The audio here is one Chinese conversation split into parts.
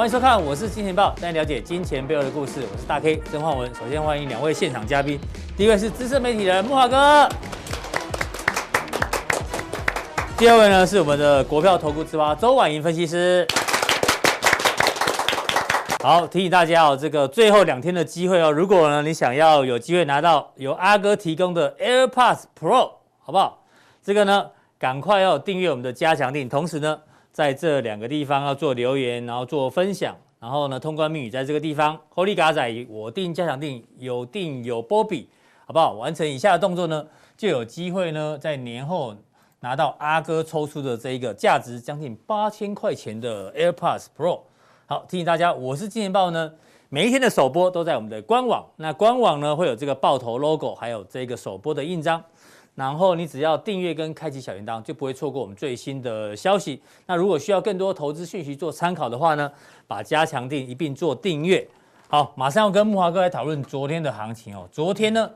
欢迎收看，我是金钱豹，带你了解金钱背后的故事。我是大 K 曾焕文。首先欢迎两位现场嘉宾，第一位是资深媒体人木华哥，第二位呢是我们的国票投顾之花周婉莹分析师。好，提醒大家哦，这个最后两天的机会哦，如果呢你想要有机会拿到由阿哥提供的 AirPods Pro，好不好？这个呢，赶快要订阅我们的加强令，同时呢，在这两个地方要做留言，然后做分享，然后呢，通关密语在这个地方，Holy 嘎仔，我定加强定，有定有波比，好不好？完成以下的动作呢，就有机会呢，在年后拿到阿哥抽出的这一个价值将近八千块钱的 AirPods Pro。好，提醒大家，我是金钱爆呢，每一天的首播都在我们的官网。那官网呢会有这个爆头 logo，还有这个首播的印章。然后你只要订阅跟开启小铃铛，就不会错过我们最新的消息。那如果需要更多投资讯息做参考的话呢，把加强定一并做订阅。好，马上要跟木华哥来讨论昨天的行情哦。昨天呢，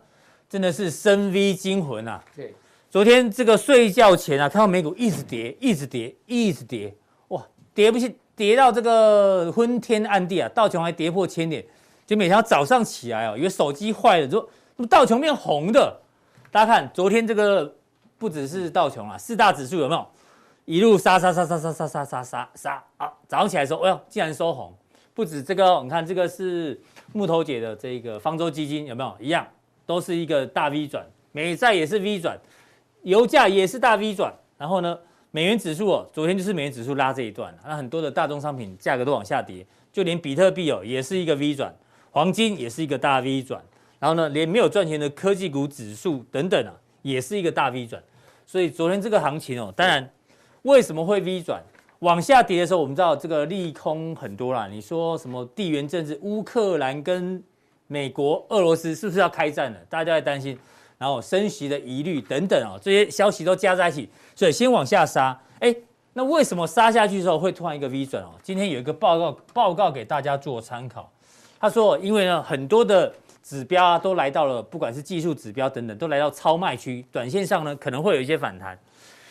真的是生 V 惊魂啊。对，昨天这个睡觉前啊，看到美股一直跌，一直跌，一直跌，哇，跌不起。跌到这个昏天暗地啊，道琼还跌破千点，就每天早上起来哦，以为手机坏了，说道琼变红的。大家看昨天这个不只是道琼啊，四大指数有没有一路杀杀杀杀杀杀杀杀杀杀啊？早上起来说，哎呦，竟然收红！不止这个，你看这个是木头姐的这个方舟基金有没有一样，都是一个大 V 转，美债也是 V 转，油价也是大 V 转，然后呢？美元指数哦，昨天就是美元指数拉这一段，那很多的大宗商品价格都往下跌，就连比特币哦也是一个 V 转，黄金也是一个大 V 转，然后呢，连没有赚钱的科技股指数等等啊，也是一个大 V 转。所以昨天这个行情哦，当然为什么会 V 转？往下跌的时候，我们知道这个利空很多啦。你说什么地缘政治，乌克兰跟美国、俄罗斯是不是要开战了？大家都在担心。然后升息的疑虑等等啊，这些消息都加在一起，所以先往下杀。哎，那为什么杀下去之后会突然一个 V 转哦？今天有一个报告报告给大家做参考。他说，因为呢很多的指标啊都来到了，不管是技术指标等等，都来到超卖区，短线上呢可能会有一些反弹。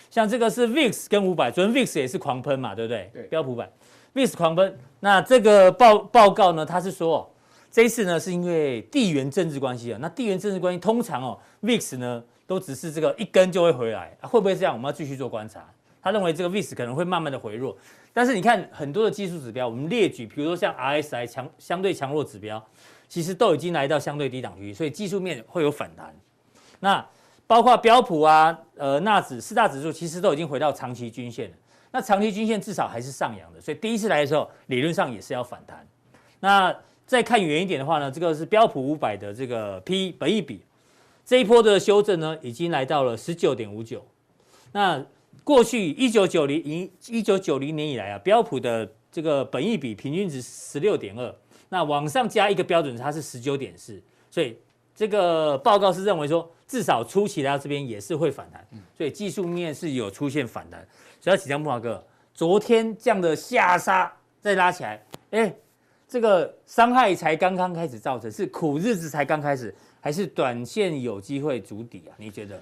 像这个是 VIX 跟五百，昨天 VIX 也是狂喷嘛，对不对？对，标普版 VIX 狂喷。那这个报报告呢，他是说。这一次呢，是因为地缘政治关系啊。那地缘政治关系通常哦，VIX 呢都只是这个一根就会回来，会不会这样？我们要继续做观察。他认为这个 VIX 可能会慢慢的回落，但是你看很多的技术指标，我们列举，比如说像 RSI 强相对强弱指标，其实都已经来到相对低档区，所以技术面会有反弹。那包括标普啊、呃纳指四大指数，其实都已经回到长期均线了。那长期均线至少还是上扬的，所以第一次来的时候，理论上也是要反弹。那再看远一点的话呢，这个是标普五百的这个 P 本益比，这一波的修正呢，已经来到了十九点五九。那过去一九九零一一九九零年以来啊，标普的这个本益比平均值十六点二，那往上加一个标准差是十九点四，所以这个报告是认为说，至少初期来到这边也是会反弹，所以技术面是有出现反弹。所以要请教慕驊哥，昨天这样的下杀再拉起来，哎。这个伤害才刚刚开始造成，是苦日子才刚开始，还是短线有机会筑底啊？你觉得？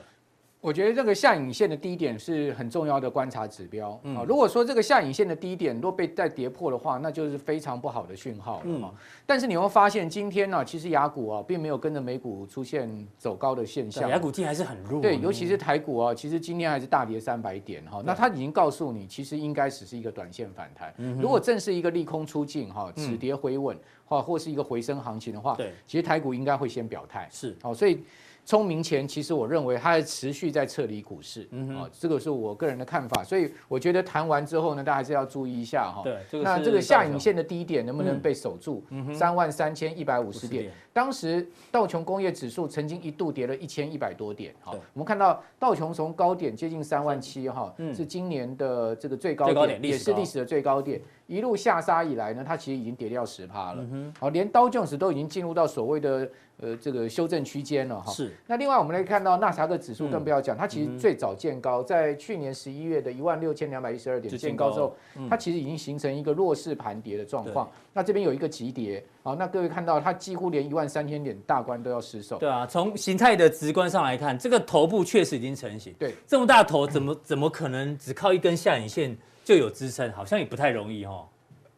我觉得这个下影线的低点是很重要的观察指标啊。嗯、如果说这个下影线的低点若被再跌破的话，那就是非常不好的讯号。嗯。但是你会发现今天呢、啊，其实雅股啊并没有跟着美股出现走高的现象。雅股今天还是很弱。对，尤其是台股啊，其实今天还是大跌三百点哈。那它已经告诉你，其实应该只是一个短线反弹。嗯。如果正是一个利空出尽哈，止跌回稳或或是一个回升行情的话，对，其实台股应该会先表态。是。好，所以。聪明钱，其实我认为它还持续在撤离股市，嗯哼，这个是我个人的看法，所以我觉得谈完之后呢，大家还是要注意一下哈。对，那这个下影线的低点能不能被守住？三万三千一百五十点，当时道琼工业指数曾经一度跌了一千一百多点，好，我们看到道琼从高点接近三万七哈，是今年的这个最高点，也是历史的最高点。一路下杀以来呢，它其实已经跌掉十趴了。好，连刀琼斯都已经进入到所谓的呃这个修正区间了哈。是。那另外我们来看到纳斯达克指数，更不要讲，它其实最早见高，在去年十一月的一万六千两百一十二点见高之后，它其实已经形成一个弱势盘跌的状况。那这边有一个急跌，好，那各位看到它几乎连一万三千点大关都要失守。对啊，从形态的直观上来看，这个头部确实已经成型。对，这么大头怎么怎么可能只靠一根下影线？就有支撑，好像也不太容易哦。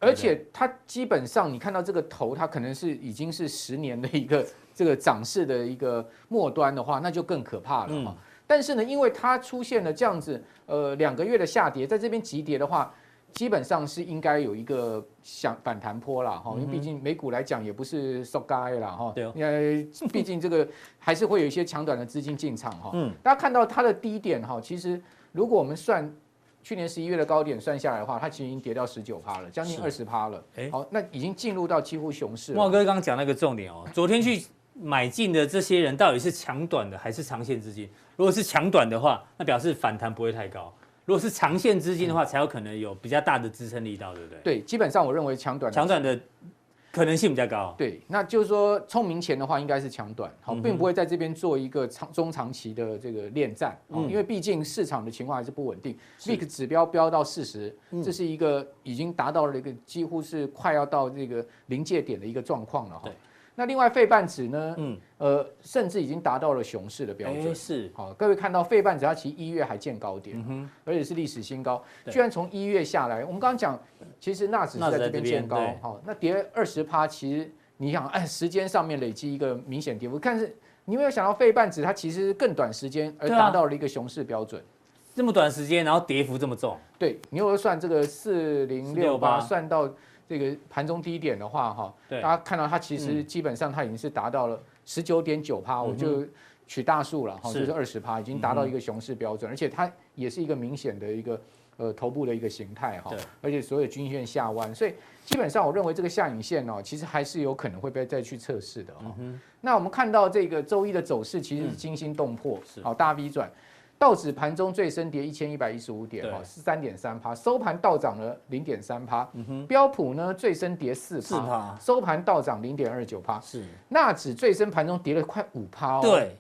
而且它基本上你看到这个头，它可能是已经是十年的一个这个涨势的一个末端的话，那就更可怕了哈。嗯、但是呢，因为它出现了这样子呃两个月的下跌，在这边急跌的话。基本上是应该有一个想反弹坡了哈，因为毕竟美股来讲也不是收该了哈，对，因为毕竟这个还是会有一些强短的资金进场哈。嗯，大家看到它的低点哈，其实如果我们算去年十一月的高点算下来的话，它其实已经跌到十九趴了，将近二十趴了。哎，好，那已经进入到几乎熊市了。慕驊哥刚刚讲那个重点哦，昨天去买进的这些人到底是抢短的还是长线资金？如果是抢短的话，那表示反弹不会太高。如果是长线资金的话，才有可能有比较大的支撑力道，对不对？对，基本上我认为抢短抢短的可能性比较高。对，那就是说聪明钱的话，应该是抢短，好，并不会在这边做一个长中长期的这个恋战，嗯，因为毕竟市场的情况还是不稳定。VIX 指标飙到四十，这是一个已经达到了一个几乎是快要到这个临界点的一个状况了哈。那另外费半指呢？嗯，呃，甚至已经达到了熊市的标准。是，好，各位看到费半指它其实一月还见高点，而且是历史新高，居然从一月下来。我们刚刚讲，其实纳指是在这边见高，好，那跌二十趴，其实你想按时间上面累积一个明显跌幅，但是你有没有想到费半指它其实更短时间而达到了一个熊市标准？这么短时间，然后跌幅这么重？对，你如果算这个四零六八，算到。这个盘中低点的话，哈，大家看到它其实基本上它已经是达到了十九点九趴，我就取大数了，哈，就是二十趴，已经达到一个熊市标准，而且它也是一个明显的一个呃头部的一个形态，哈，而且所有均线下弯，所以基本上我认为这个下影线哦，其实还是有可能会被再去测试的，哈。那我们看到这个周一的走势其实是惊心动魄，好大 V 转。道指盘中最深跌一千一百一十五点，哦，是三点三趴，收盘倒涨了零点三趴。嗯哼，标普呢最深跌四趴，收盘倒涨零点二九趴。是，纳指最深盘中跌了快五趴哦。对。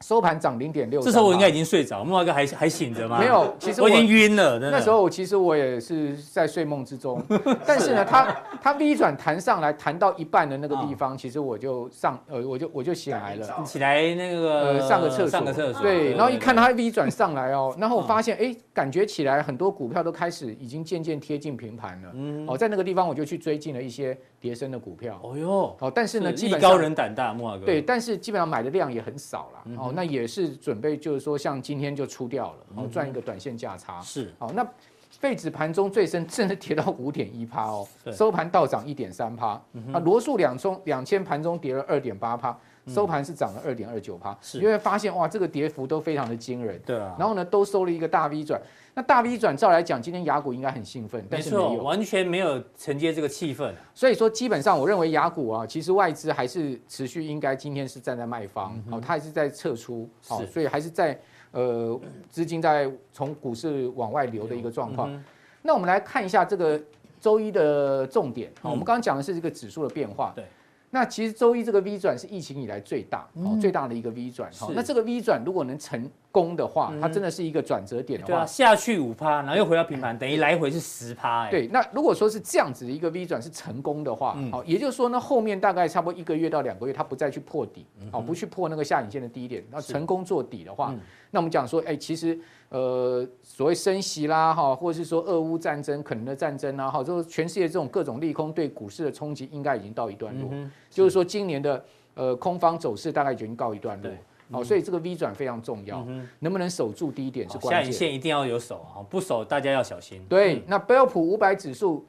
收盘涨零点六，这时候我应该已经睡着，木华哥还还醒着吗？没有，其实我，我已经晕了。那时候其实我也是在睡梦之中，但是呢，他他 V 转弹上来，弹到一半的那个地方，哦、其实我就上呃，我就我就醒来了，起来那个呃上个厕所，上个厕所。对，然后一看他 V 转上来哦，然后我发现哎、欸，感觉起来很多股票都开始已经渐渐贴近平盘了。嗯，哦，在那个地方我就去追进了一些跌深的股票。哦哟，好，但是呢，基本上高人胆大，慕驊哥。对，但是基本上买的量也很少了。哦，那也是。准备就是说，像今天就出掉了，然后赚一个短线价差。是，好，那费指盘中最深甚至跌到五点一趴哦，收盘倒涨一点三趴。啊，罗素两中两千盘中跌了二点八趴，收盘是涨了二点二九趴。是，因为发现哇，这个跌幅都非常的惊人。对啊。然后呢，都收了一个大 V 转。那大 V 转照来讲，今天雅股应该很兴奋，但是没有，完全没有承接这个气氛。所以说，基本上我认为雅股啊，其实外资还是持续应该今天是站在卖方，好，它还是在撤出，好，所以还是在呃资金在从股市往外流的一个状况。那我们来看一下这个周一的重点，好，我们刚刚讲的是这个指数的变化。对。那其实周一这个 V 转是疫情以来最大，哦，最大的一个 V 转。好，那这个 V 转如果能成功的话，它真的是一个转折点的话，对啊，下去五趴，然后又回到平盘，等于来回是十趴，哎。对，那如果说是这样子的一个 V 转是成功的话，好，也就是说呢，后面大概差不多一个月到两个月，它不再去破底，好，不去破那个下影线的低点，那成功做底的话，那我们讲说，哎，其实。呃，所谓升息啦，哈，或者是说俄乌战争可能的战争啊，哈，就是全世界这种各种利空对股市的冲击，应该已经到一段落。嗯、就是说，今年的呃空方走势大概已经告一段落。好，所以这个 V 转非常重要，嗯、能不能守住低点是关键。下影线一定要有守啊，不守大家要小心。对，那标普五百指数。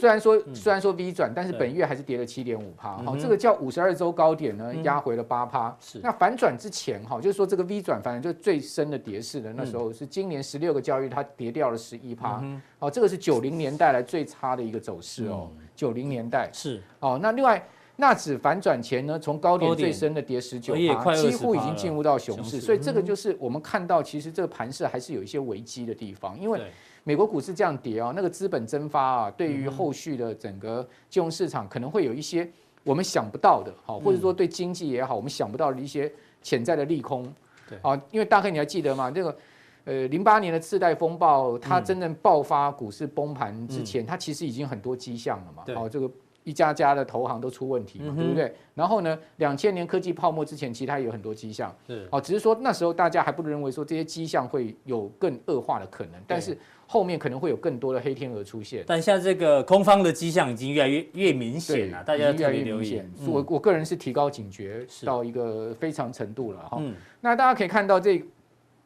虽然说虽然说 V 转，但是本月还是跌了七点五趴，好，这个叫五十二周高点呢，压回了八趴。是，那反转之前哈，就是说这个 V 转，反正就最深的跌势的那时候是今年十六个交易，它跌掉了十一趴。好，这个是九零年代来最差的一个走势哦。九零年代是。哦，那另外纳指反转前呢，从高点最深的跌十九趴，几乎已经进入到熊市，所以这个就是我们看到其实这个盘势还是有一些危机的地方，因为。美国股市这样跌啊，那个资本蒸发啊，对于后续的整个金融市场可能会有一些我们想不到的，好，或者说对经济也好，我们想不到的一些潜在的利空。对，啊，因为大概你还记得吗？这个呃，零八年的次贷风暴，它真正爆发股市崩盘之前，它其实已经很多迹象了嘛。好，这个一家家的投行都出问题嘛，对不对？然后呢，两千年科技泡沫之前，其实它也有很多迹象，是哦，只是说那时候大家还不认为说这些迹象会有更恶化的可能，但是后面可能会有更多的黑天鹅出现。但像这个空方的迹象已经越来越越明显了，大家越来越明显。我我个人是提高警觉到一个非常程度了哈。那大家可以看到这。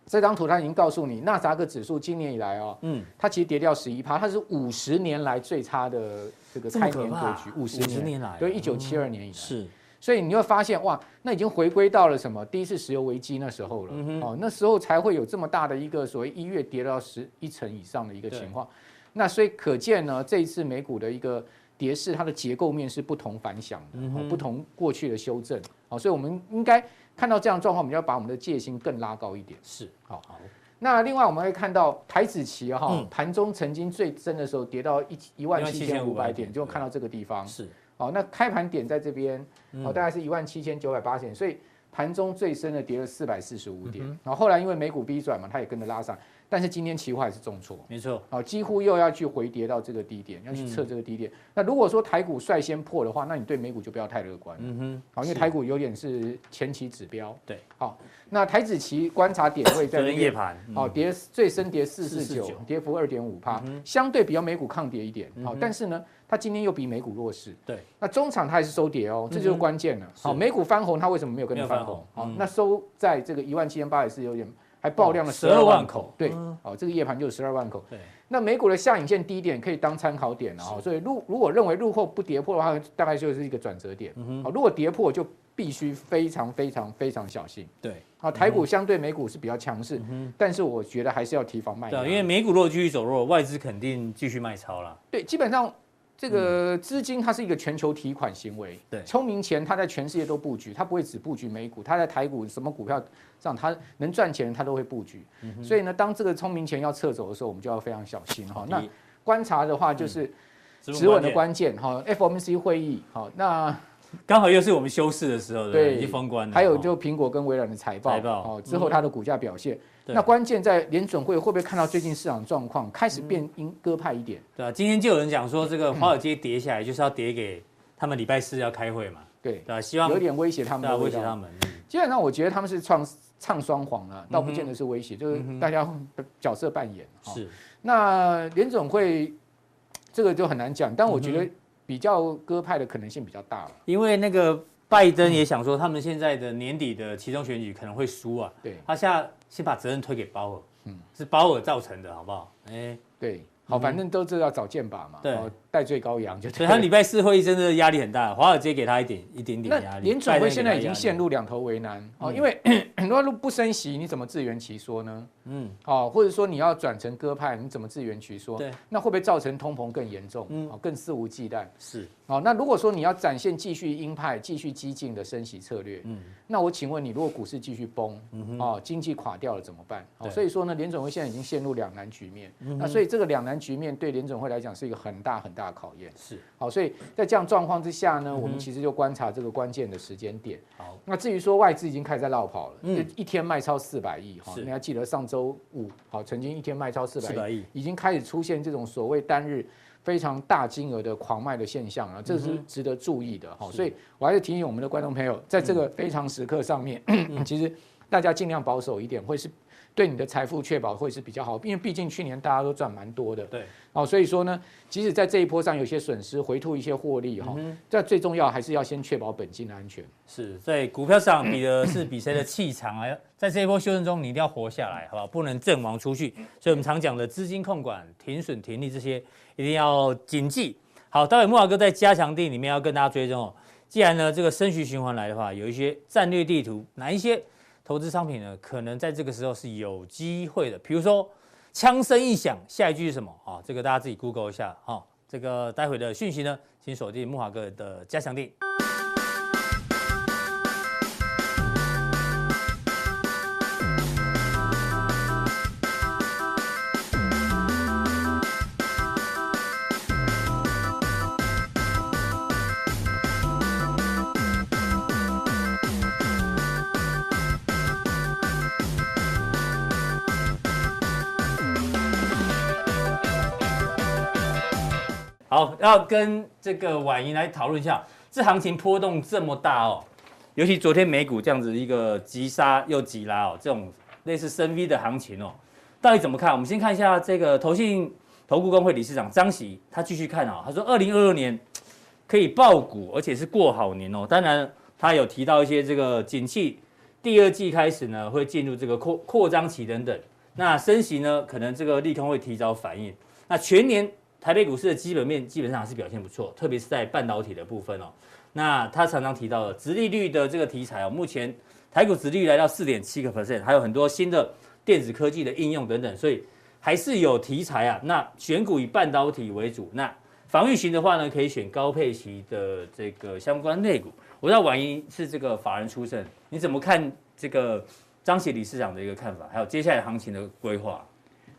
这张图它已经告诉你，纳斯达克指数今年以来哦，嗯，它其实跌掉十一趴，它是五十年来最差的这个开年格局，五十年，年来，对，一九七二年以来，是，所以你会发现哇，那已经回归到了什么？第一次石油危机那时候了，嗯、哦，那时候才会有这么大的一个所谓一月跌到十一成以上的一个情况，那所以可见呢，这一次美股的一个跌势，它的结构面是不同凡响的，嗯、哦，不同过去的修正，好、哦，所以我们应该。看到这样状况，我们要把我们的戒心更拉高一点。是，好好。那另外我们会看到台子期哈，盘中曾经最深的时候跌到一一万七千五百点，就看到这个地方。是，哦，那开盘点在这边，哦，大概是一万七千九百八十点，所以盘中最深的跌了四百四十五点。然后后来因为美股逼转嘛，它也跟着拉上。但是今天期货还是重挫，没错，好，几乎又要去回跌到这个低点，要去测这个低点。那如果说台股率先破的话，那你对美股就不要太乐观，嗯哼，好，因为台股有点是前期指标，对，好，那台指期观察点位在夜盘，好，跌最深跌四四九，跌幅二点五趴，相对比较美股抗跌一点，好，但是呢，它今天又比美股弱势，对，那中场它还是收跌哦，这就是关键了，好，美股翻红，它为什么没有跟着翻红？好，那收在这个一万七千八百四有点。还爆量了十二万口，对，哦，这个夜盘就是十二万口。对，那美股的下影线低点可以当参考点哦，所以入如果认为入后不跌破的话，大概就是一个转折点。好，如果跌破就必须非常非常非常小心。对，好，台股相对美股是比较强势，但是我觉得还是要提防卖。对，因为美股如果继续走弱，外资肯定继续卖超了。对，基本上。这个资金它是一个全球提款行为，对，聪明钱它在全世界都布局，它不会只布局美股，它在台股什么股票上它能赚钱，它都会布局。所以呢，当这个聪明钱要撤走的时候，我们就要非常小心哈。那观察的话，就是止稳的关键哈。FOMC 会议好，那刚好又是我们休市的时候，对，已经封关了。还有就苹果跟微软的财报，财报哦，之后它的股价表现。那关键在联准会会不会看到最近市场状况开始变鹰鸽派一点？对啊，今天就有人讲说，这个华尔街跌下来就是要跌给他们礼拜四要开会嘛？对对，希望有点威胁他们，威胁他们。基本上我觉得他们是唱唱双簧了，倒不见得是威胁，就是大家角色扮演。是。那联准会这个就很难讲，但我觉得比较鸽派的可能性比较大了，因为那个。拜登也想说，他们现在的年底的其中选举可能会输啊。对，他现在先把责任推给鲍尔，嗯，是鲍尔造成的，好不好？哎，对。好，反正都知道找箭靶嘛，对，代罪羔羊就对。所以他礼拜四会议真的压力很大，华尔街给他一点一点点压力。联准会现在已经陷入两头为难哦，因为很多路不升息，你怎么自圆其说呢？嗯，哦，或者说你要转成鸽派，你怎么自圆其说？对，那会不会造成通膨更严重？嗯，更肆无忌惮？是。哦，那如果说你要展现继续鹰派、继续激进的升息策略，嗯，那我请问你，如果股市继续崩，哦，经济垮掉了怎么办？哦，所以说呢，联准会现在已经陷入两难局面。那所以这个两难局面对联准会来讲是一个很大很大的考验，是。好，所以在这样状况之下呢，我们其实就观察这个关键的时间点。好，那至于说外资已经开始在落跑了，嗯，一天卖超四百亿，哈，你还记得上周五，好，曾经一天卖超四百亿，已经开始出现这种所谓单日非常大金额的狂卖的现象啊，这是值得注意的，哈，所以我还是提醒我们的观众朋友，在这个非常时刻上面，其实大家尽量保守一点，会是。对你的财富确保会是比较好，因为毕竟去年大家都赚蛮多的。对，哦，所以说呢，即使在这一波上有些损失，回吐一些获利哈，这最重要还是要先确保本金的安全。是在股票上比的是比谁的气场啊？在这一波修正中，你一定要活下来，好不好？不能阵亡出去。所以我们常讲的资金控管、停损停利这些，一定要谨记。好，待会木华哥在加强地里面要跟大家追踪哦。既然呢这个升息循环来的话，有一些战略地图，哪一些？投资商品呢，可能在这个时候是有机会的。比如说，枪声一响，下一句是什么啊？这个大家自己 Google 一下哈。这个待会的讯息呢，请锁定木华哥的加强錠。好，要跟这个婉莹来讨论一下，这行情波动这么大哦，尤其昨天美股这样子一个急杀又急拉哦，这种类似深 V 的行情哦，到底怎么看？我们先看一下这个投信投顾公会理事长张喜，他继续看啊，他说二零二二年可以爆股，而且是过好年哦。当然，他有提到一些这个景气，第二季开始呢会进入这个扩扩张期等等。那升息呢，可能这个利空会提早反应。那全年台北股市的基本面基本上还是表现不错，特别是在半导体的部分哦。那他常常提到的殖利率的这个题材哦，目前台股殖利率来到四点七个 percent，还有很多新的电子科技的应用等等，所以还是有题材啊。那选股以半导体为主，那防御型的话呢，可以选高配息的这个相关类股。我知道婉莹是这个法人出身，你怎么看这个张协理事长的一个看法，还有接下来行情的规划？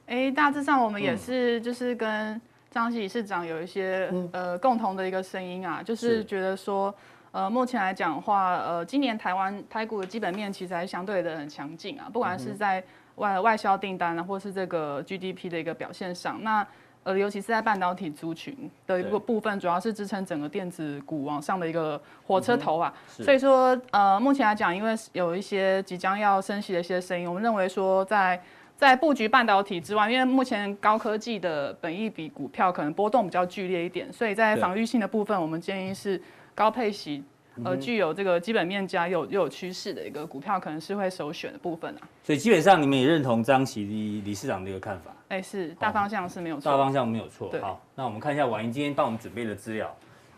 哎，大致上我们也是，就是跟喜理事长有一些、嗯、呃共同的一个声音啊，就是觉得说，呃，目前来讲的话，呃，今年台湾台股的基本面其实还相对的很强劲啊，不管是在外外销订单啊，或是这个 GDP 的一个表现上，那呃，尤其是在半导体族群的一个部分，主要是支撑整个电子股往上的一个火车头啊。所以说，呃，目前来讲，因为有一些即将要升息的一些声音，我们认为说在。在布局半导体之外，因为目前高科技的本益比股票可能波动比较剧烈一点，所以在防御性的部分，我们建议是高配息，呃，具有这个基本面加又又有趋势的一个股票，可能是会首选的部分啊。所以基本上你们也认同张琦理事长的一个看法？哎，是大方向是没有错，大方向没有错。好，那我们看一下婉莹今天帮我们准备的资料，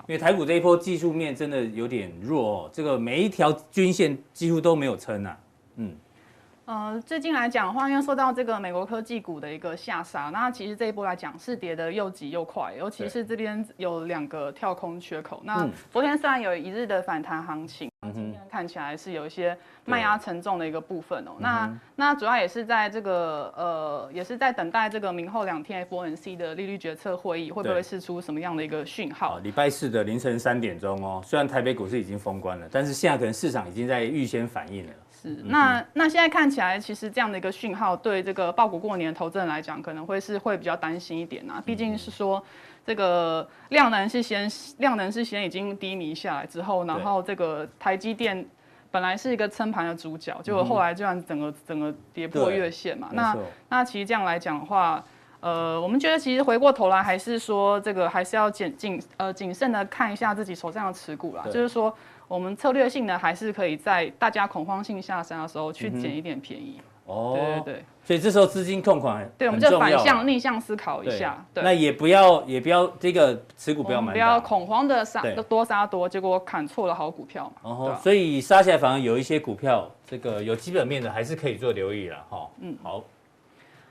因为台股这一波技术面真的有点弱哦，这个每一条均线几乎都没有撑啊，嗯。呃，最近来讲的话，因为受到这个美国科技股的一个下杀，那其实这一波来讲是跌的又急又快，尤其是这边有两个跳空缺口。那昨天虽然有一日的反弹行情，嗯，今天看起来是有一些卖压沉重的一个部分哦。那那主要也是在这个呃，也是在等待这个明后两天 FOMC 的利率决策会议会不会释出什么样的一个讯号？礼拜四的凌晨三点钟哦，虽然台北股市已经封关了，但是现在可能市场已经在预先反应了。是，那那现在看起来，其实这样的一个讯号，对这个报股过年的投资人来讲，可能会是会比较担心一点呐。毕竟是说，这个量能是先量能是先已经低迷下来之后，然后这个台积电本来是一个撑盘的主角，结果后来这样整个整个跌破月线嘛。那那其实这样来讲的话，呃，我们觉得其实回过头来还是说，这个还是要谨谨呃谨慎的看一下自己手上的持股啦，就是说。我们策略性呢，还是可以在大家恐慌性下山的时候去捡一点便宜。哦、嗯，对对对。所以这时候资金控管，对，我们就反向逆向思考一下。对。那也不要也不要这个持股不要买，不要恐慌的杀多杀多，结果砍错了好股票嘛。哦、啊。所以杀起来反而有一些股票，这个有基本面的还是可以做留意了哈。嗯，好。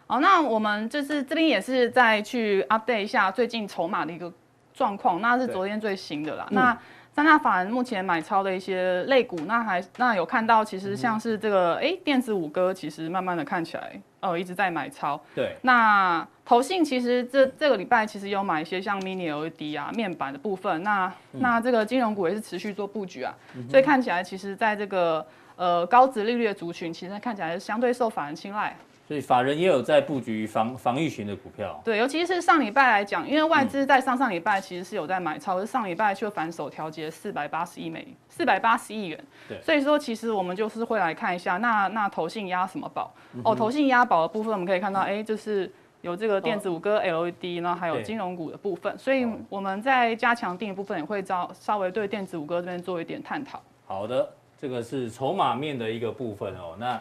好，那我们就是这边也是再去 update 一下最近筹码的一个状况，那是昨天最新的啦。那。三大法人目前买超的一些类股，那还那有看到，其实像是这个哎、嗯欸，电子五哥其实慢慢的看起来，呃，一直在买超。对。那投信其实这这个礼拜其实有买一些像 mini LED 啊面板的部分，那、嗯、那这个金融股也是持续做布局啊，嗯、所以看起来其实在这个呃高值利率的族群，其实看起来是相对受法人青睐。所以法人也有在布局防防御型的股票。对，尤其是上礼拜来讲，因为外资在上上礼拜其实是有在买超，可是上礼拜却反手调节四百八十亿美四百八十亿元。对，所以说其实我们就是会来看一下，那那投信押什么宝？哦，投信押宝的部分，我们可以看到，哎，就是有这个电子五哥 LED，然后还有金融股的部分。所以我们在加强定的部分也会稍稍微对电子五哥这边做一点探讨。好的，这个是筹码面的一个部分哦。那。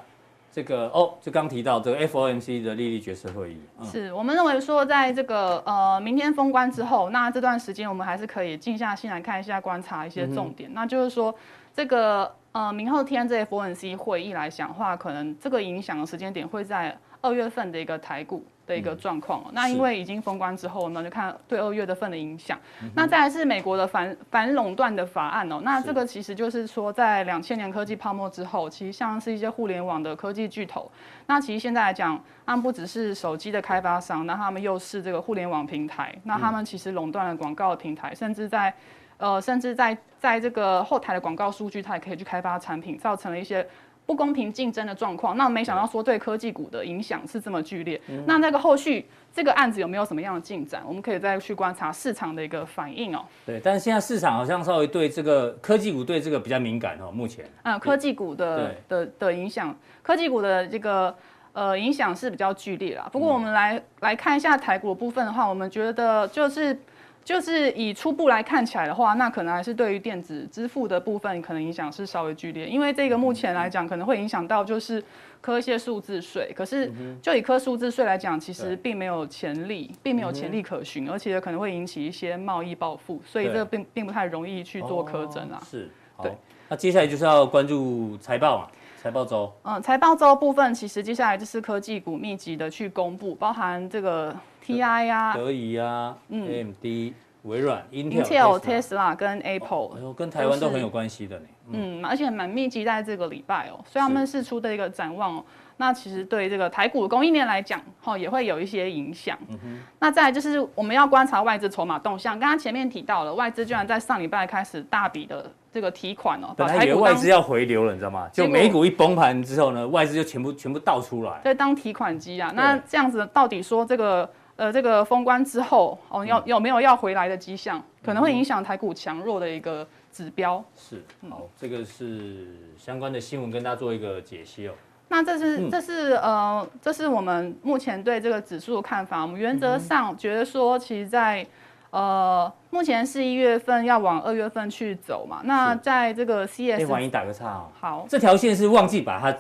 这个哦，就刚提到这个 FOMC 的利率决策会议，嗯、是我们认为说，在这个呃明天封关之后，那这段时间我们还是可以静下心来看一下，观察一些重点。嗯、那就是说，这个呃明后天这 FOMC 会议来讲的话，可能这个影响的时间点会在二月份的一个台股的一个状况，那因为已经封关之后呢，就看对二月的份的影响。那再来是美国的反反垄断的法案哦，那这个其实就是说，在两千年科技泡沫之后，其实像是一些互联网的科技巨头，那其实现在来讲，他们不只是手机的开发商，那他们又是这个互联网平台，那他们其实垄断了广告的平台，甚至在呃，甚至在在这个后台的广告数据，它也可以去开发产品，造成了一些。不公平竞争的状况，那没想到说对科技股的影响是这么剧烈。嗯、那那个后续这个案子有没有什么样的进展？我们可以再去观察市场的一个反应哦。对，但是现在市场好像稍微对这个科技股对这个比较敏感哦，目前。嗯，科技股的的的影响，科技股的这个呃影响是比较剧烈啦。不过我们来、嗯、来看一下台股的部分的话，我们觉得就是。就是以初步来看起来的话，那可能还是对于电子支付的部分，可能影响是稍微剧烈，因为这个目前来讲可能会影响到就是科一些数字税。可是就以科数字税来讲，其实并没有潜力，并没有潜力可循，而且可能会引起一些贸易报复，所以这并并不太容易去做科征啊。是，对。那接下来就是要关注财报嘛，财报周。嗯，财报周部分其实接下来就是科技股密集的去公布，包含这个。TI 啊，德仪啊，嗯，AMD、微软、Intel、Tesla 跟 Apple，跟台湾都很有关系的呢。嗯，而且蛮密集在这个礼拜哦，所以他们是出的一个展望哦，那其实对这个台股的供应链来讲，哈，也会有一些影响。嗯。那再来就是我们要观察外资筹码动向，刚刚前面提到了，外资居然在上礼拜开始大笔的这个提款哦，本来以为外资要回流了，你知道吗？就美股一崩盘之后呢，外资就全部全部倒出来，对，当提款机啊。那这样子到底说这个？呃，这个封关之后，哦，要有没有要回来的迹象？可能会影响台股强弱的一个指标。是，好，这个是相关的新闻，跟大家做一个解析哦。那这是，这是呃，这是我们目前对这个指数的看法。我们原则上觉得说，其实在呃，目前是一月份要往二月份去走嘛。那在这个 CS，可以帮你打个岔哦。好，这条线是忘记把它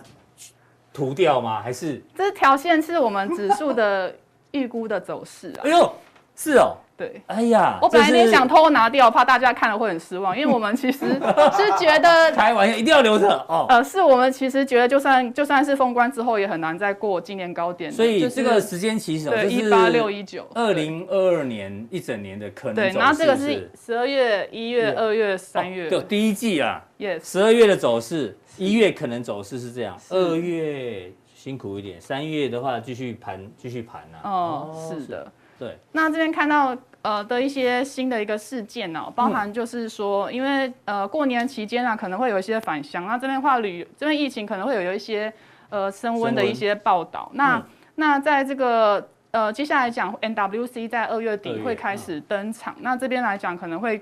涂掉吗？还是这条线是我们指数的？预估的走势啊！哎呦，是哦，对，哎呀，我本来想偷偷拿掉，怕大家看了会很失望，因为我们其实 是觉得 开玩笑一定要留着哦。呃，是我们其实觉得，就算就算是封关之后，也很难再过今年高点。所以这个时间其实对一八六一九，二零二二年一整年的可能。对，然后这个是十二月、一月、二月、三月，对，第一季啊，yes，十二月的走势，一月可能走势是这样，二月。辛苦一点，三月的话继续盘，继续盘呢、啊。哦，是的，对。那这边看到呃的一些新的一个事件呢、喔，包含就是说，嗯、因为呃过年期间啊，可能会有一些返乡，那这边话旅这边疫情可能会有有一些呃升温的一些报道。那、嗯、那在这个呃接下来讲 NWC 在二月底会开始登场。嗯、那这边来讲，可能会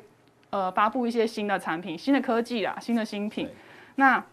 呃发布一些新的产品、新的科技啦、新的新品。那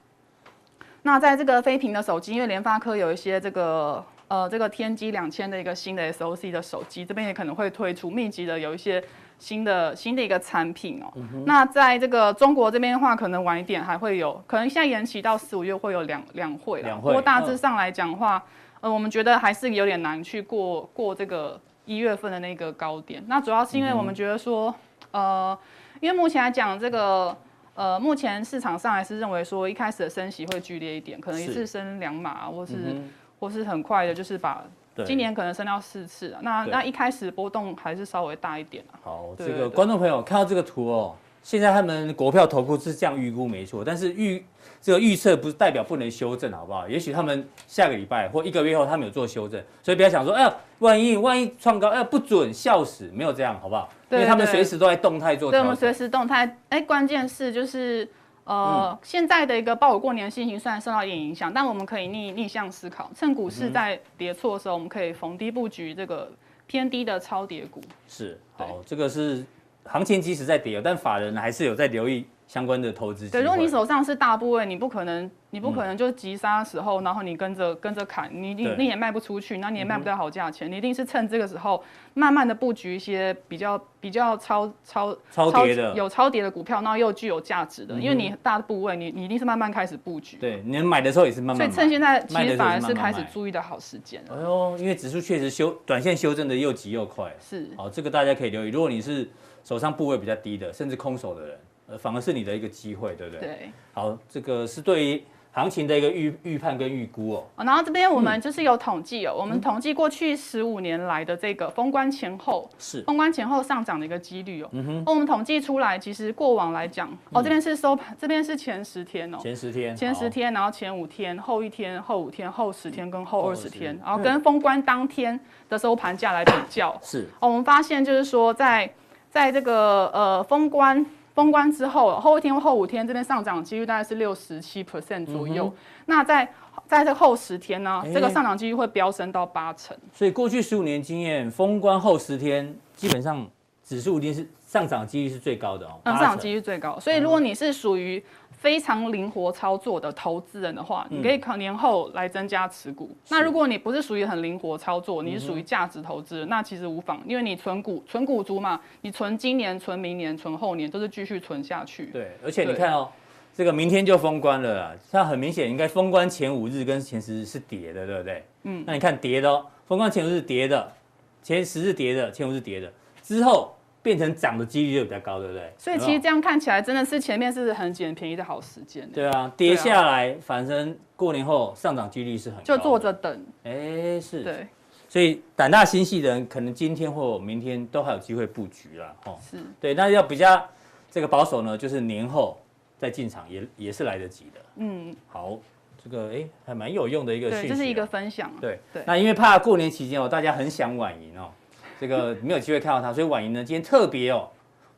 那在这个非屏的手机，因为联发科有一些这个呃这个天玑两千的一个新的 SOC 的手机，这边也可能会推出密集的有一些新的新的一个产品哦。嗯、那在这个中国这边的话，可能晚一点还会有，可能现在延期到四五月会有两两会了。不过大致上来讲的话，呃，我们觉得还是有点难去过过这个一月份的那个高点。那主要是因为我们觉得说，呃，因为目前来讲这个。呃，目前市场上还是认为说，一开始的升息会剧烈一点，可能一次升两码，或是、嗯、或是很快的，就是把今年可能升到四次啊。那那一开始波动还是稍微大一点啊。好，这个观众朋友看到这个图哦，现在他们国票投顾是这样预估没错，但是预这个预测不是代表不能修正，好不好？也许他们下个礼拜或一个月后他们有做修正，所以不要想说，哎呀，万一万一创高，哎呀不准，笑死，没有这样，好不好？因为他们随时都在动态做，对，我们随时动态。哎，关键是就是，呃，嗯、现在的一个报有过年的心情虽然受到一点影响，但我们可以逆逆向思考，趁股市在跌错的时候，我们可以逢低布局这个偏低的超跌股。是，好，这个是行情即使在跌，但法人还是有在留意相关的投资。对，如果你手上是大部位，你不可能。你不可能就急杀的时候，然后你跟着跟着砍，你你你也卖不出去，那你也卖不到好价钱。你一定是趁这个时候，慢慢的布局一些比较比较超超超跌的有超跌的股票，然后又具有价值的，因为你大的部位，你你一定是慢慢开始布局。对，你买的时候也是慢慢。所以趁现在其实反而是开始注意的好时间。哎呦，因为指数确实修短线修正的又急又快。是。好，这个大家可以留意。如果你是手上部位比较低的，甚至空手的人，呃，反而是你的一个机会，对不对？对。好，这个是对于。行情的一个预预判跟预估哦，然后这边我们就是有统计哦，嗯、我们统计过去十五年来的这个封关前后是。封关前后上涨的一个几率哦，嗯哼，我们统计出来，其实过往来讲哦，这边是收盘，这边是前十天哦，前十天，前十天，然后前五天，后一天，后五天，后十天跟后二十天，然后跟封关当天的收盘价来比较。是，哦，我们发现就是说在在这个呃封关。封关之后，后一天或后五天这边上涨几率大概是六十七 percent 左右。嗯、那在在这后十天呢，欸、这个上涨几率会飙升到八成。所以过去十五年经验，封关后十天基本上指数一定是上涨几率是最高的哦。嗯，上涨几率最高。所以如果你是属于非常灵活操作的投资人的话，你可以考年后来增加持股。嗯、那如果你不是属于很灵活操作，你是属于价值投资人，那其实无妨，因为你存股存股族嘛，你存今年、存明年、存后年都是继续存下去。对，而且你看哦，这个明天就封关了啦，像很明显，应该封关前五日跟前十日是跌的，对不对？嗯，那你看跌的哦，封关前五日跌的，前十日跌的，前五日跌的，之后。变成涨的几率就比较高，对不对？所以其实这样看起来，真的是前面是很捡便宜的好时间。对啊，跌下来，啊、反正过年后上涨几率是很高。就坐着等。哎，是。对。所以胆大心细的人，可能今天或明天都还有机会布局啦，哦。是。对，那要比较这个保守呢，就是年后再进场也也是来得及的。嗯。好，这个哎还蛮有用的一个讯息。对，这是一个分享。对对。那因为怕过年期间哦，大家很想晚赢哦。这个没有机会看到他，所以婉莹呢今天特别哦，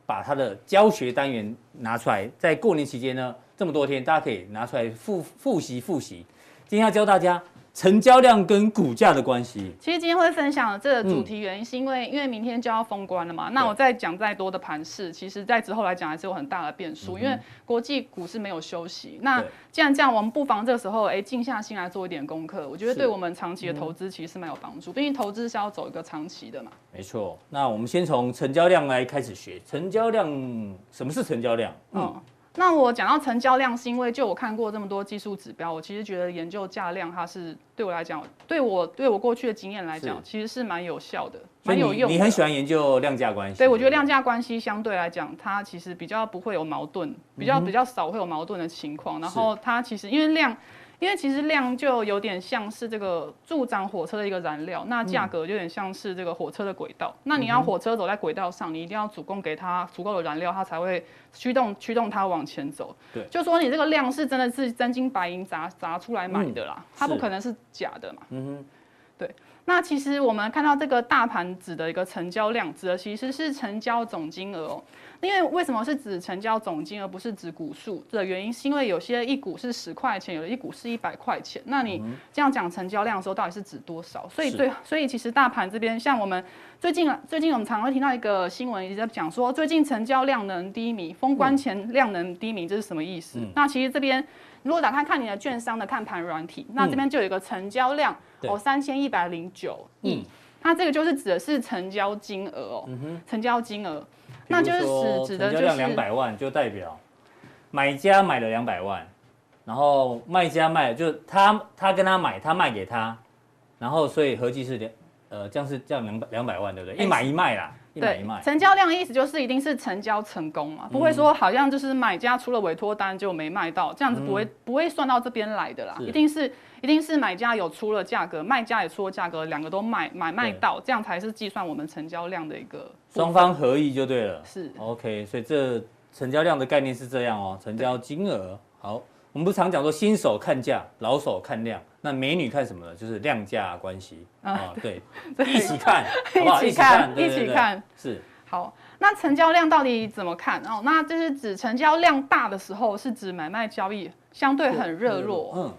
把他的教学单元拿出来，在过年期间呢这么多天，大家可以拿出来复复习复习。今天要教大家。成交量跟股价的关系，其实今天会分享的这个主题原因，是因为、嗯、因为明天就要封关了嘛。那我再讲再多的盘势，其实在之后来讲还是有很大的变数，嗯、因为国际股市没有休息。那既然这样，我们不妨这个时候哎静下心来做一点功课，我觉得对我们长期的投资其实是蛮有帮助。毕竟投资是要走一个长期的嘛。没错。那我们先从成交量来开始学，成交量什么是成交量？嗯。嗯那我讲到成交量，是因为就我看过这么多技术指标，我其实觉得研究价量它是对我来讲，对我对我过去的经验来讲，其实是蛮有效的，蛮有用的。你很喜欢研究量价关系？对，我觉得量价关系相对来讲，它其实比较不会有矛盾，比较比较少会有矛盾的情况。然后它其实因为量。因为其实量就有点像是这个助长火车的一个燃料，那价格有点像是这个火车的轨道。嗯、那你要火车走在轨道上，你一定要主供给它足够的燃料，它才会驱动驱动它往前走。对，就说你这个量是真的是真金白银砸砸出来买的啦，嗯、它不可能是假的嘛。嗯哼，对。那其实我们看到这个大盘指的一个成交量，指的其实是成交总金额哦。因为为什么是指成交总金，额不是指股数？的原因是因为有些一股是十块钱，有的一股是一百块钱。那你这样讲成交量的时候，到底是指多少？所以对，所以其实大盘这边，像我们最近最近我们常会听到一个新闻，一直在讲说，最近成交量能低迷，封关前量能低迷，这是什么意思？嗯、那其实这边如果打开看你的券商的看盘软体，那这边就有一个成交量、嗯、哦，三千一百零九亿，它这个就是指的是成交金额哦，嗯、成交金额。那就是指指的就是两百万，就代表买家买了两百万，然后卖家卖，就他他跟他买，他卖给他，然后所以合计是两呃，这样是这样两百两百万，对不对？一买一卖啦，一买一卖。成交量的意思就是一定是成交成功嘛，不会说好像就是买家出了委托单就没卖到，这样子不会不会算到这边来的啦，一定是一定是买家有出了价格，卖家也出了价格，两个都卖买卖到，这样才是计算我们成交量的一个。双方合意就对了，是 OK，所以这成交量的概念是这样哦，成交金额好，我们不常讲说新手看价，老手看量，那美女看什么呢？就是量价关系啊，对，一起看？一起看，一起看，是好。那成交量到底怎么看？哦，那就是指成交量大的时候，是指买卖交易相对很热络，嗯，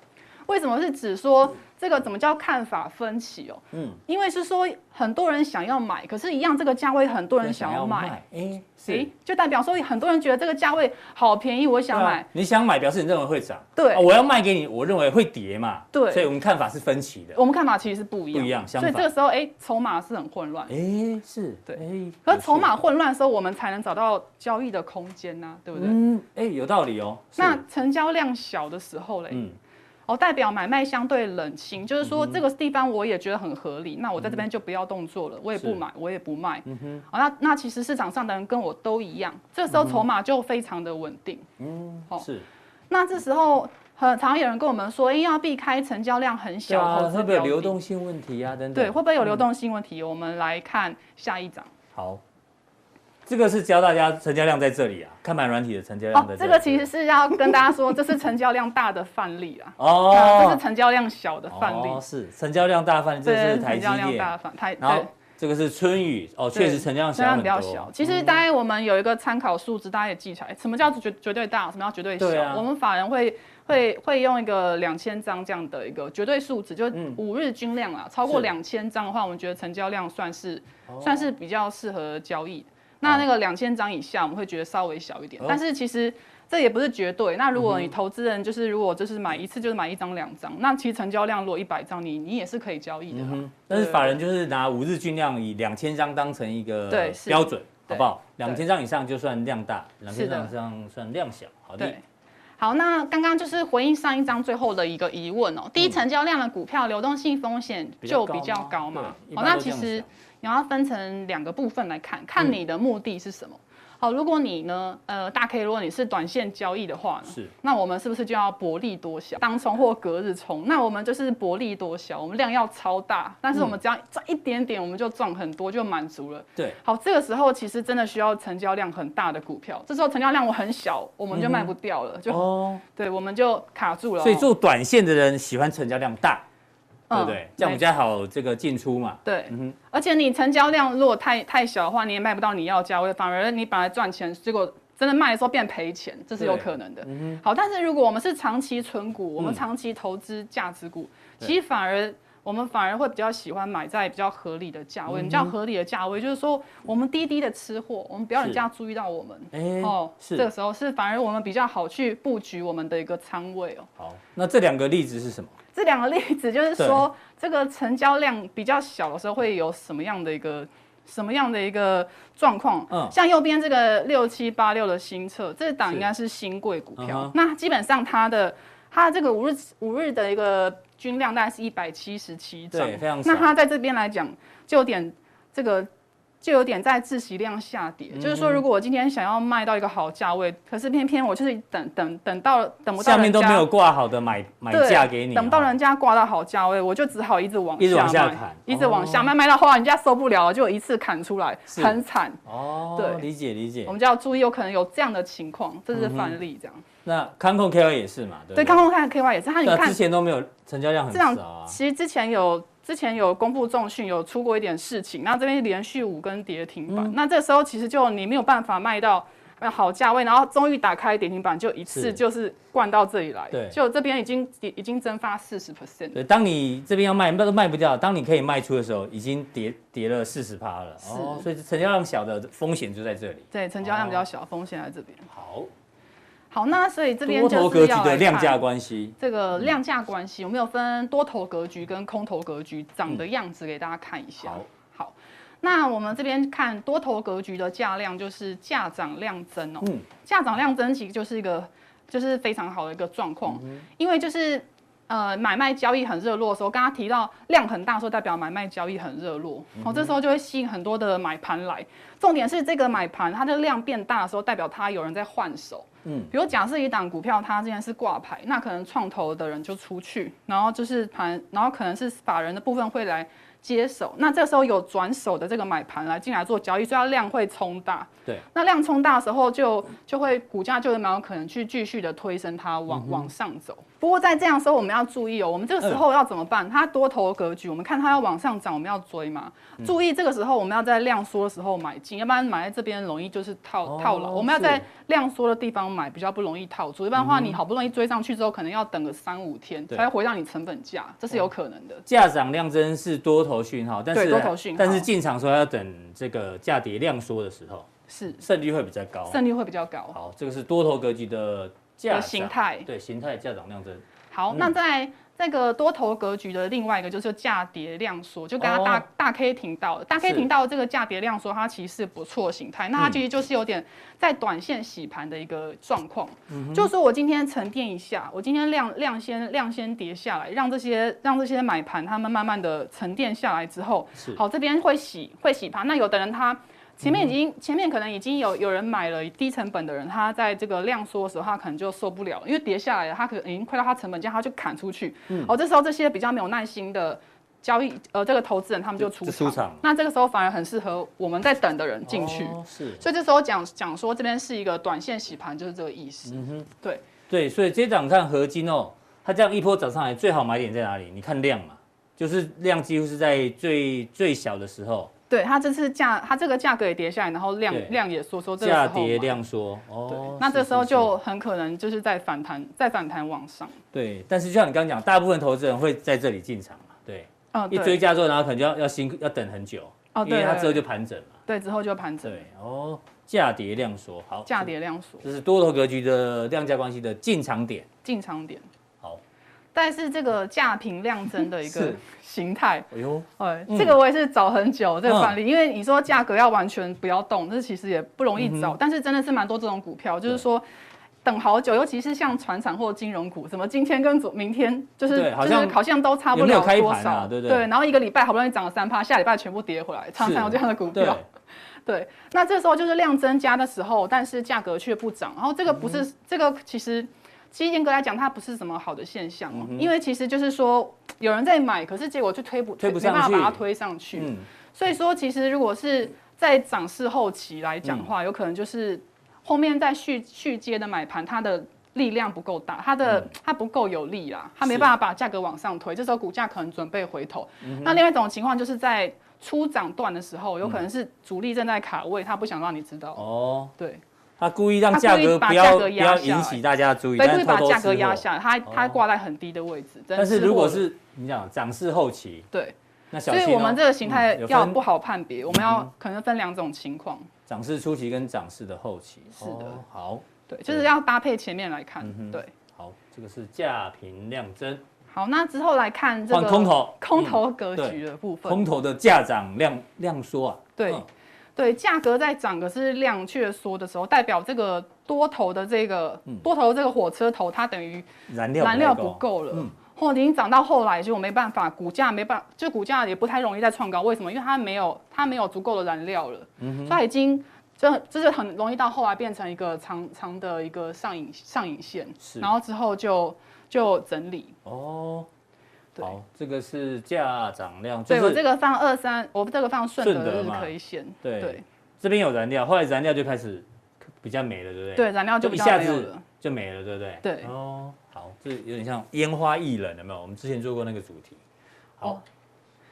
为什么是指说？这个怎么叫看法分歧哦？嗯，因为是说很多人想要买，可是，一样这个价位很多人想要买，哎，哎，就代表说很多人觉得这个价位好便宜，我想买。你想买，表示你认为会涨。对，我要卖给你，我认为会跌嘛。对，所以我们看法是分歧的。我们看法其实是不一样，不一样。所以这个时候，哎，筹码是很混乱。哎，是对。哎，可是筹码混乱的时候，我们才能找到交易的空间呐，对不对？嗯，哎，有道理哦。那成交量小的时候嘞？嗯。哦，代表买卖相对冷清，就是说这个地方我也觉得很合理，那我在这边就不要动作了，我也不买，我也不卖。嗯哼，好，那那其实市场上的人跟我都一样，这个时候筹码就非常的稳定。嗯，好，是。那这时候很常有人跟我们说，要避开成交量很小，会不会有流动性问题啊？等等。对，会不会有流动性问题？我们来看下一张。好。这个是教大家成交量在这里啊，看盘软体的成交量在这里。哦，这个其实是要跟大家说，这是成交量大的范例啊。哦，这是成交量小的范例。哦，是成交量大范例，这是台积电。成交量大的范，台。然后这个是春雨哦，确实成交量小很多。比较小。其实大概我们有一个参考数值，大家也记起来，什么叫绝绝对大，什么叫绝对小？啊、我们法人会会会用一个两千张这样的一个绝对数值，就五日均量啊，超过两千张的话，我们觉得成交量算是算是比较适合交易。那那个两千张以下，我们会觉得稍微小一点，但是其实。这也不是绝对。那如果你投资人就是如果就是买一次就是买一张两张，那其实成交量如果一百张，你你也是可以交易的。嗯、但是法人就是拿五日均量以两千张当成一个标准，好不好？两千张以上就算量大，两千张以上算量小。好的。好，那刚刚就是回应上一张最后的一个疑问哦。低成交量的股票流动性风险就比较高嘛？好，那其实你要分成两个部分来看，看你的目的是什么。好，如果你呢，呃，大 K，如果你是短线交易的话呢，是，那我们是不是就要薄利多销，当冲或隔日冲？那我们就是薄利多销，我们量要超大，但是我们只要赚一点点，我们就赚很多，就满足了。对，好，这个时候其实真的需要成交量很大的股票，这时候成交量我很小，我们就卖不掉了，嗯、就哦，对，我们就卡住了。所以做短线的人喜欢成交量大。对不对？这样比较好，这个进出嘛。对，嗯。而且你成交量如果太太小的话，你也卖不到你要价位，反而你本来赚钱，结果真的卖的时候变赔钱，这是有可能的。嗯。好，但是如果我们是长期存股，我们长期投资价值股，其实反而我们反而会比较喜欢买在比较合理的价位。比较合理的价位，就是说我们低低的吃货，我们不要人家注意到我们。哎。哦，是。这个时候是反而我们比较好去布局我们的一个仓位哦。好，那这两个例子是什么？这两个例子就是说，这个成交量比较小的时候会有什么样的一个什么样的一个状况？嗯，像右边这个六七八六的新策，这档应该是新贵股票。那基本上它的它这个五日五日的一个均量大概是一百七十七张，对，非常少。那它在这边来讲就有点这个。就有点在自息量下跌，就是说，如果我今天想要卖到一个好价位，可是偏偏我就是等等等到等不到，下面都没有挂好的买买价给你，等不到人家挂到好价位，我就只好一直往下砍，一直往下卖，卖到后来人家受不了，就一次砍出来，很惨。哦，对，理解理解。我们就要注意，有可能有这样的情况，这是范例这样。那康控 KY 也是嘛？对，康控 KY 也是，他你看之前都没有成交量很少啊。其实之前有。之前有公布重讯，有出过一点事情，那这边连续五根跌停板，嗯、那这时候其实就你没有办法卖到好价位，然后终于打开跌停板，就一次就是灌到这里来，对，就这边已经已经蒸发四十 percent。对，当你这边要卖，那都卖不掉，当你可以卖出的时候，已经跌跌了四十趴了。是哦，所以成交量小的风险就在这里。对，成交量比较小，风险在这边。好。好，那所以这边就是多头格局的量价关系。这个量价关系，我们有分多头格局跟空头格局长的样子给大家看一下。好，好，那我们这边看多头格局的价量，就是价涨量增哦。嗯，价涨量增其实就是一个，就是非常好的一个状况，因为就是。呃，买卖交易很热络的时候，刚刚提到量很大，说代表买卖交易很热络，哦，这时候就会吸引很多的买盘来。重点是这个买盘它的量变大的时候，代表它有人在换手。嗯，比如假设一档股票它之前是挂牌，那可能创投的人就出去，然后就是盘，然后可能是法人的部分会来。接手，那这时候有转手的这个买盘来进来做交易，所以它量会冲大。对，那量冲大的时候就，就就会股价就蛮有可能去继续的推升它往、嗯、往上走。不过在这样的时候，我们要注意哦，我们这个时候要怎么办？它多头格局，我们看它要往上涨，我们要追嘛。嗯、注意这个时候我们要在量缩的时候买进，要不然买在这边容易就是套套牢。哦、我们要在量缩的地方买，比较不容易套住。一般的话，你好不容易追上去之后，可能要等个三五天才会回到你成本价，这是有可能的。价涨量增是多头讯号，但是但是进场说要等这个价跌量缩的时候，是胜率会比较高，胜率会比较高。好，这个是多头格局的。的形态对形态价涨量增。好，嗯、那在这个多头格局的另外一个就是价跌量缩，就刚刚大、哦、大 K 听到大 K 听到这个价跌量缩，它其实是不错形态。那它其实就是有点在短线洗盘的一个状况，嗯、就是说我今天沉淀一下，我今天量量先量先跌下来，让这些让这些买盘他们慢慢的沉淀下来之后，好这边会洗会洗盘。那有的人他。前面已经，前面可能已经有有人买了低成本的人，他在这个量缩的时候，他可能就受不了，因为跌下来了，他可能已经亏到他成本价，他就砍出去。嗯。哦，这时候这些比较没有耐心的交易，呃，这个投资人他们就出场。出场。那这个时候反而很适合我们在等的人进去。哦，是。所以这时候讲讲说这边是一个短线洗盘，就是这个意思。嗯哼。对。对，所以这档看合金哦，它这样一波涨上来，最好买点在哪里？你看量嘛，就是量几乎是在最最小的时候。对，它这次价，它这个价格也跌下来，然后量量也缩缩，价跌量缩。哦，那这时候就很可能就是在反弹，在反弹往上。对，但是就像你刚刚讲，大部分投资人会在这里进场嘛，对，嗯，一追加之后，然后可能就要要辛要等很久，哦，因为它之后就盘整嘛。对，之后就盘整。对，哦，价跌量缩，好，价跌量缩，这是多头格局的量价关系的进场点，进场点。但是这个价平量增的一个形态，哎呦，哎，这个我也是找很久这个范例，因为你说价格要完全不要动，这其实也不容易找。但是真的是蛮多这种股票，就是说等好久，尤其是像船产或金融股，什么今天跟昨明天就是就是好像都差不了多少，对对。然后一个礼拜好不容易涨了三趴，下礼拜全部跌回来，常常有这样的股票。对，那这时候就是量增加的时候，但是价格却不涨，然后这个不是这个其实。其实严格来讲，它不是什么好的现象哦，因为其实就是说有人在买，可是结果就推不推不上去，没办法把它推上去。所以说，其实如果是在涨势后期来讲的话，有可能就是后面在续续接的买盘，它的力量不够大，它的它不够有力啦，它没办法把价格往上推。这时候股价可能准备回头。那另外一种情况就是在初涨段的时候，有可能是主力正在卡位，他不想让你知道。哦，对。他故意让价格不要不要引起大家注意，对，故意把价格压下来，他他挂在很低的位置。但是如果是你讲涨势后期，对，那所以我们这个形态要不好判别，我们要可能分两种情况：涨势初期跟涨势的后期。是的，好，对，就是要搭配前面来看。对，好，这个是价平量增。好，那之后来看这个空头。空头格局的部分，空头的价涨量量缩啊，对。对，价格在涨，可是量却缩的时候，代表这个多头的这个、嗯、多头这个火车头，它等于燃料燃料不够。了，或者已经涨到后来就没办法，股价没办法，就股价也不太容易再创高。为什么？因为它没有它没有足够的燃料了，嗯、所以它已经就就是很容易到后来变成一个长长的一个上影上影线，是。然后之后就就整理。哦。对好，这个是价涨量。对，我这个放二三，我这个放顺德日 K 线。对对，这边有燃料，后来燃料就开始比较没了，对不对？对，燃料就，就一下子就没了，对不对？对。哦，好，这有点像烟花易冷，有没有？我们之前做过那个主题。好，哦、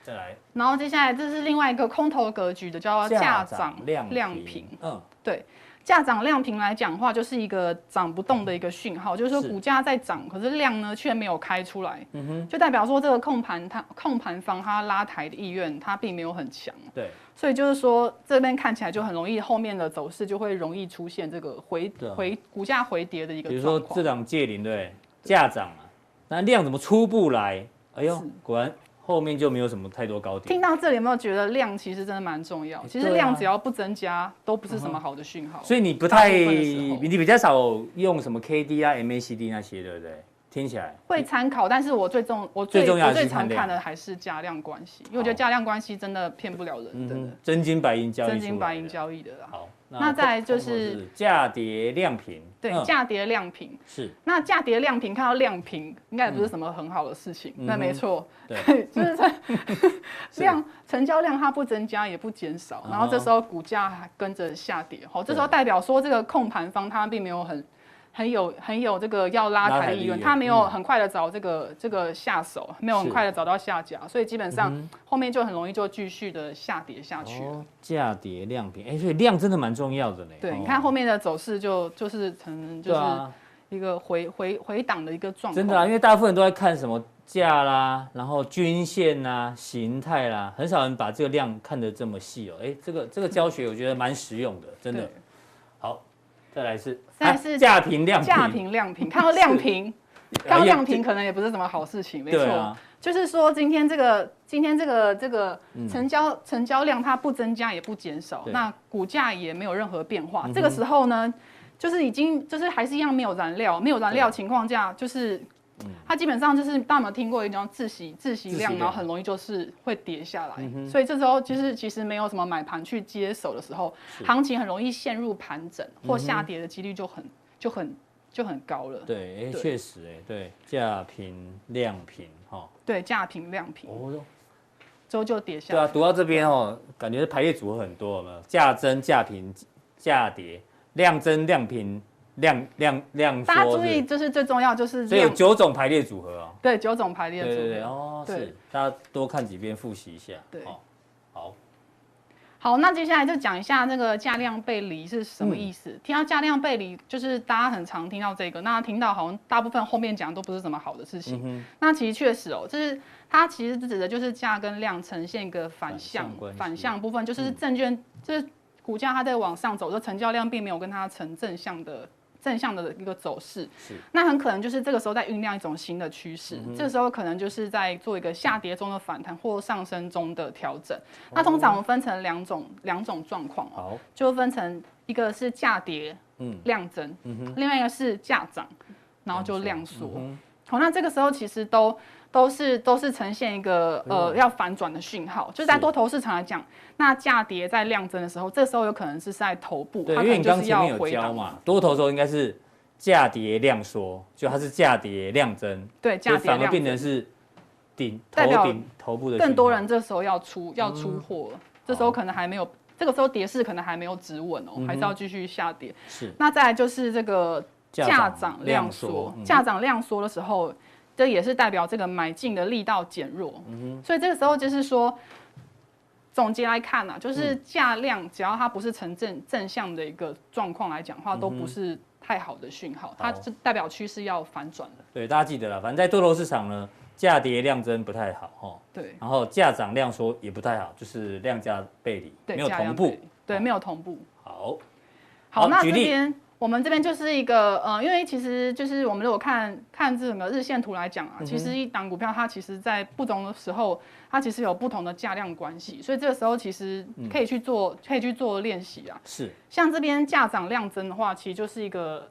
再来。然后接下来这是另外一个空头格局的，叫价涨量量平。嗯，对。价涨量平来讲的话，就是一个涨不动的一个讯号，就是说股价在涨，可是量呢却没有开出来，嗯哼，就代表说这个控盘它控盘方它拉抬的意愿它并没有很强，对，所以就是说这边看起来就很容易后面的走势就会容易出现这个回回股价回跌的一个，比如说这档借零对价涨啊，那量怎么出不来？哎呦，果然。后面就没有什么太多高点。听到这里有没有觉得量其实真的蛮重要？其实量只要不增加，都不是什么好的讯号。所以你不太，你比较少用什么 K D 啊、M A C D 那些，对不对？听起来会参考，但是我最重我最我最常看的还是价量关系，因为我觉得价量关系真的骗不了人，真的。真金白银交易。真金白银交易的啦。好。那再来就是价跌量平，对，价跌量平是。那价跌量平，看到量平，应该也不是什么很好的事情。那没错，对，就是 在量成交量它不增加也不减少，然后这时候股价还跟着下跌，好，这时候代表说这个控盘方它并没有很。很有很有这个要拉抬的意愿，他没有很快的找这个、嗯、这个下手，没有很快的找到下家，所以基本上后面就很容易就继续的下跌下去。价跌量平，哎，所以量真的蛮重要的呢。对，哦、你看后面的走势就就是可能就是一个回、啊、回回档的一个状态。真的啊，因为大部分人都在看什么价啦，然后均线啦、形态啦，很少人把这个量看得这么细哦。哎，这个这个教学我觉得蛮实用的，真的。好。再来是，再来是价平量平，价平量平，看到量平，看到量平可能也不是什么好事情，没错，就是说今天这个今天这个这个成交成交量它不增加也不减少，那股价也没有任何变化，这个时候呢，就是已经就是还是一样没有燃料，没有燃料情况下就是。它基本上就是大家有没有听过一种窒息自息量，然后很容易就是会跌下来，嗯、所以这时候其实其实没有什么买盘去接手的时候，行情很容易陷入盘整或下跌的几率就很就很就很高了。对，哎，确实，哎，对，价平量平哈，对，价平量平，哦，之后就跌下来。对啊，读到这边哦，感觉排列组合很多，有没有？价增价平价跌，量增量平。量量量，大家注意，就是最重要就是。所以有九种排列组合哦。对，九种排列组合。对对对哦，是。大家多看几遍，复习一下。对。好。好，那接下来就讲一下那个价量背离是什么意思。嗯、听到价量背离，就是大家很常听到这个，那听到好像大部分后面讲都不是什么好的事情。嗯、那其实确实哦，就是它其实指的就是价跟量呈现一个反向反向部分，就是证券、嗯、就是股价它在往上走，这成交量并没有跟它成正向的。正向的一个走势，是。那很可能就是这个时候在酝酿一种新的趋势，嗯、这个时候可能就是在做一个下跌中的反弹或上升中的调整。哦、那通常我们分成两种两种状况，好，就分成一个是价跌，嗯，量增，嗯哼，另外一个是价涨，然后就量缩。嗯、好，那这个时候其实都。都是都是呈现一个呃要反转的讯号，就是在多头市场来讲，那价跌在量增的时候，这时候有可能是在头部，对，因为你刚前面有教嘛，多头时候应该是价跌量缩，就它是价跌量增，对，价跌量增，反而变成是顶头顶头部的，更多人这时候要出要出货，这时候可能还没有，这个时候跌势可能还没有止稳哦，还是要继续下跌。是，那再来就是这个价涨量缩，价涨量缩的时候。这也是代表这个买进的力道减弱，嗯、哼所以这个时候就是说，总结来看啊，就是价量只要它不是呈正正向的一个状况来讲的话，都不是太好的讯号，它是代表趋势要反转的。对，大家记得了，反正在多头市场呢，价跌量增不太好哈。对，然后价涨量缩也不太好，就是量价背离，对没有同步，对，没有同步。好，好，好那这边。我们这边就是一个，呃，因为其实就是我们如果看看这整个日线图来讲啊，其实一档股票它其实在不同的时候，它其实有不同的价量关系，所以这个时候其实可以去做，可以去做练习啊。是。像这边价涨量增的话，其实就是一个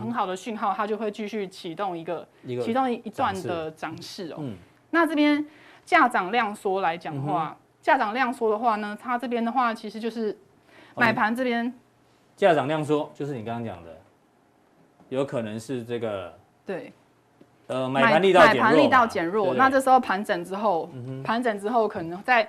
很好的讯号，它就会继续启动一个启动一一段的涨势哦。嗯。那这边价涨量缩来讲的话，价涨量缩的话呢，它这边的话其实就是买盘这边。价涨量缩，就是你刚刚讲的，有可能是这个对，呃，买盘力道减弱，买盘力道减弱，对对对，那这时候盘整之后，盘、整之后可能在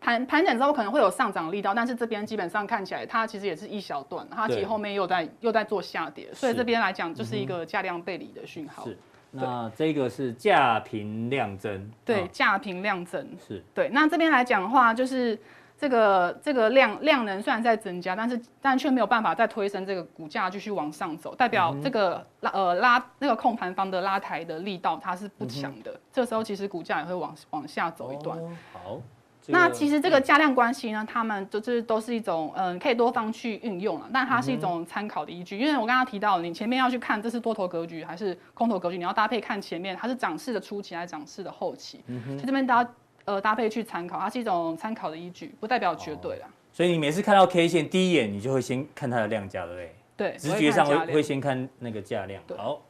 盘盘整之后可能会有上涨力道，但是这边基本上看起来它其实也是一小段，它其实后面又在又在做下跌，所以这边来讲就是一个价量背离的讯号。是，那这个是价平量增，对，价平量增。是。对。那这边来讲的话，就是。这个这个量量能虽然在增加，但是但却没有办法再推升这个股价继续往上走，代表这个拉呃拉那个控盘方的拉抬的力道它是不强的。这时候其实股价也会往往下走一段。哦、好，这个、那其实这个价量关系呢，他们就是都是一种嗯可以多方去运用了，但它是一种参考的依据。因为我刚刚提到，你前面要去看这是多头格局还是空头格局，你要搭配看前面它是涨势的初期还是涨势的后期。嗯哼，这边大家。呃，搭配去参考，它是一种参考的依据，不代表绝对啦。所以你每次看到 K 线，第一眼你就会先看它的量价，对不对？对，直觉上会会先看那个价量。好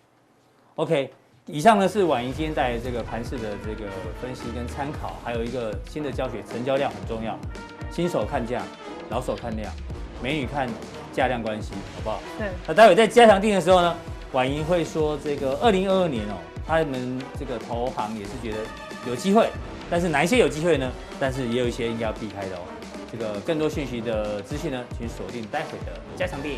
，OK，以上呢是婉莹今天带来这个盘市的这个分析跟参考，还有一个新的教学，成交量很重要，新手看价，老手看量，美女看价量关系，好不好？对。那待会在加强定的时候呢，婉莹会说这个二零二二年哦，他们这个投行也是觉得有机会。但是哪一些有机会呢？但是也有一些应该要避开的哦。这个更多讯息的资讯呢，请锁定待会的加强錠。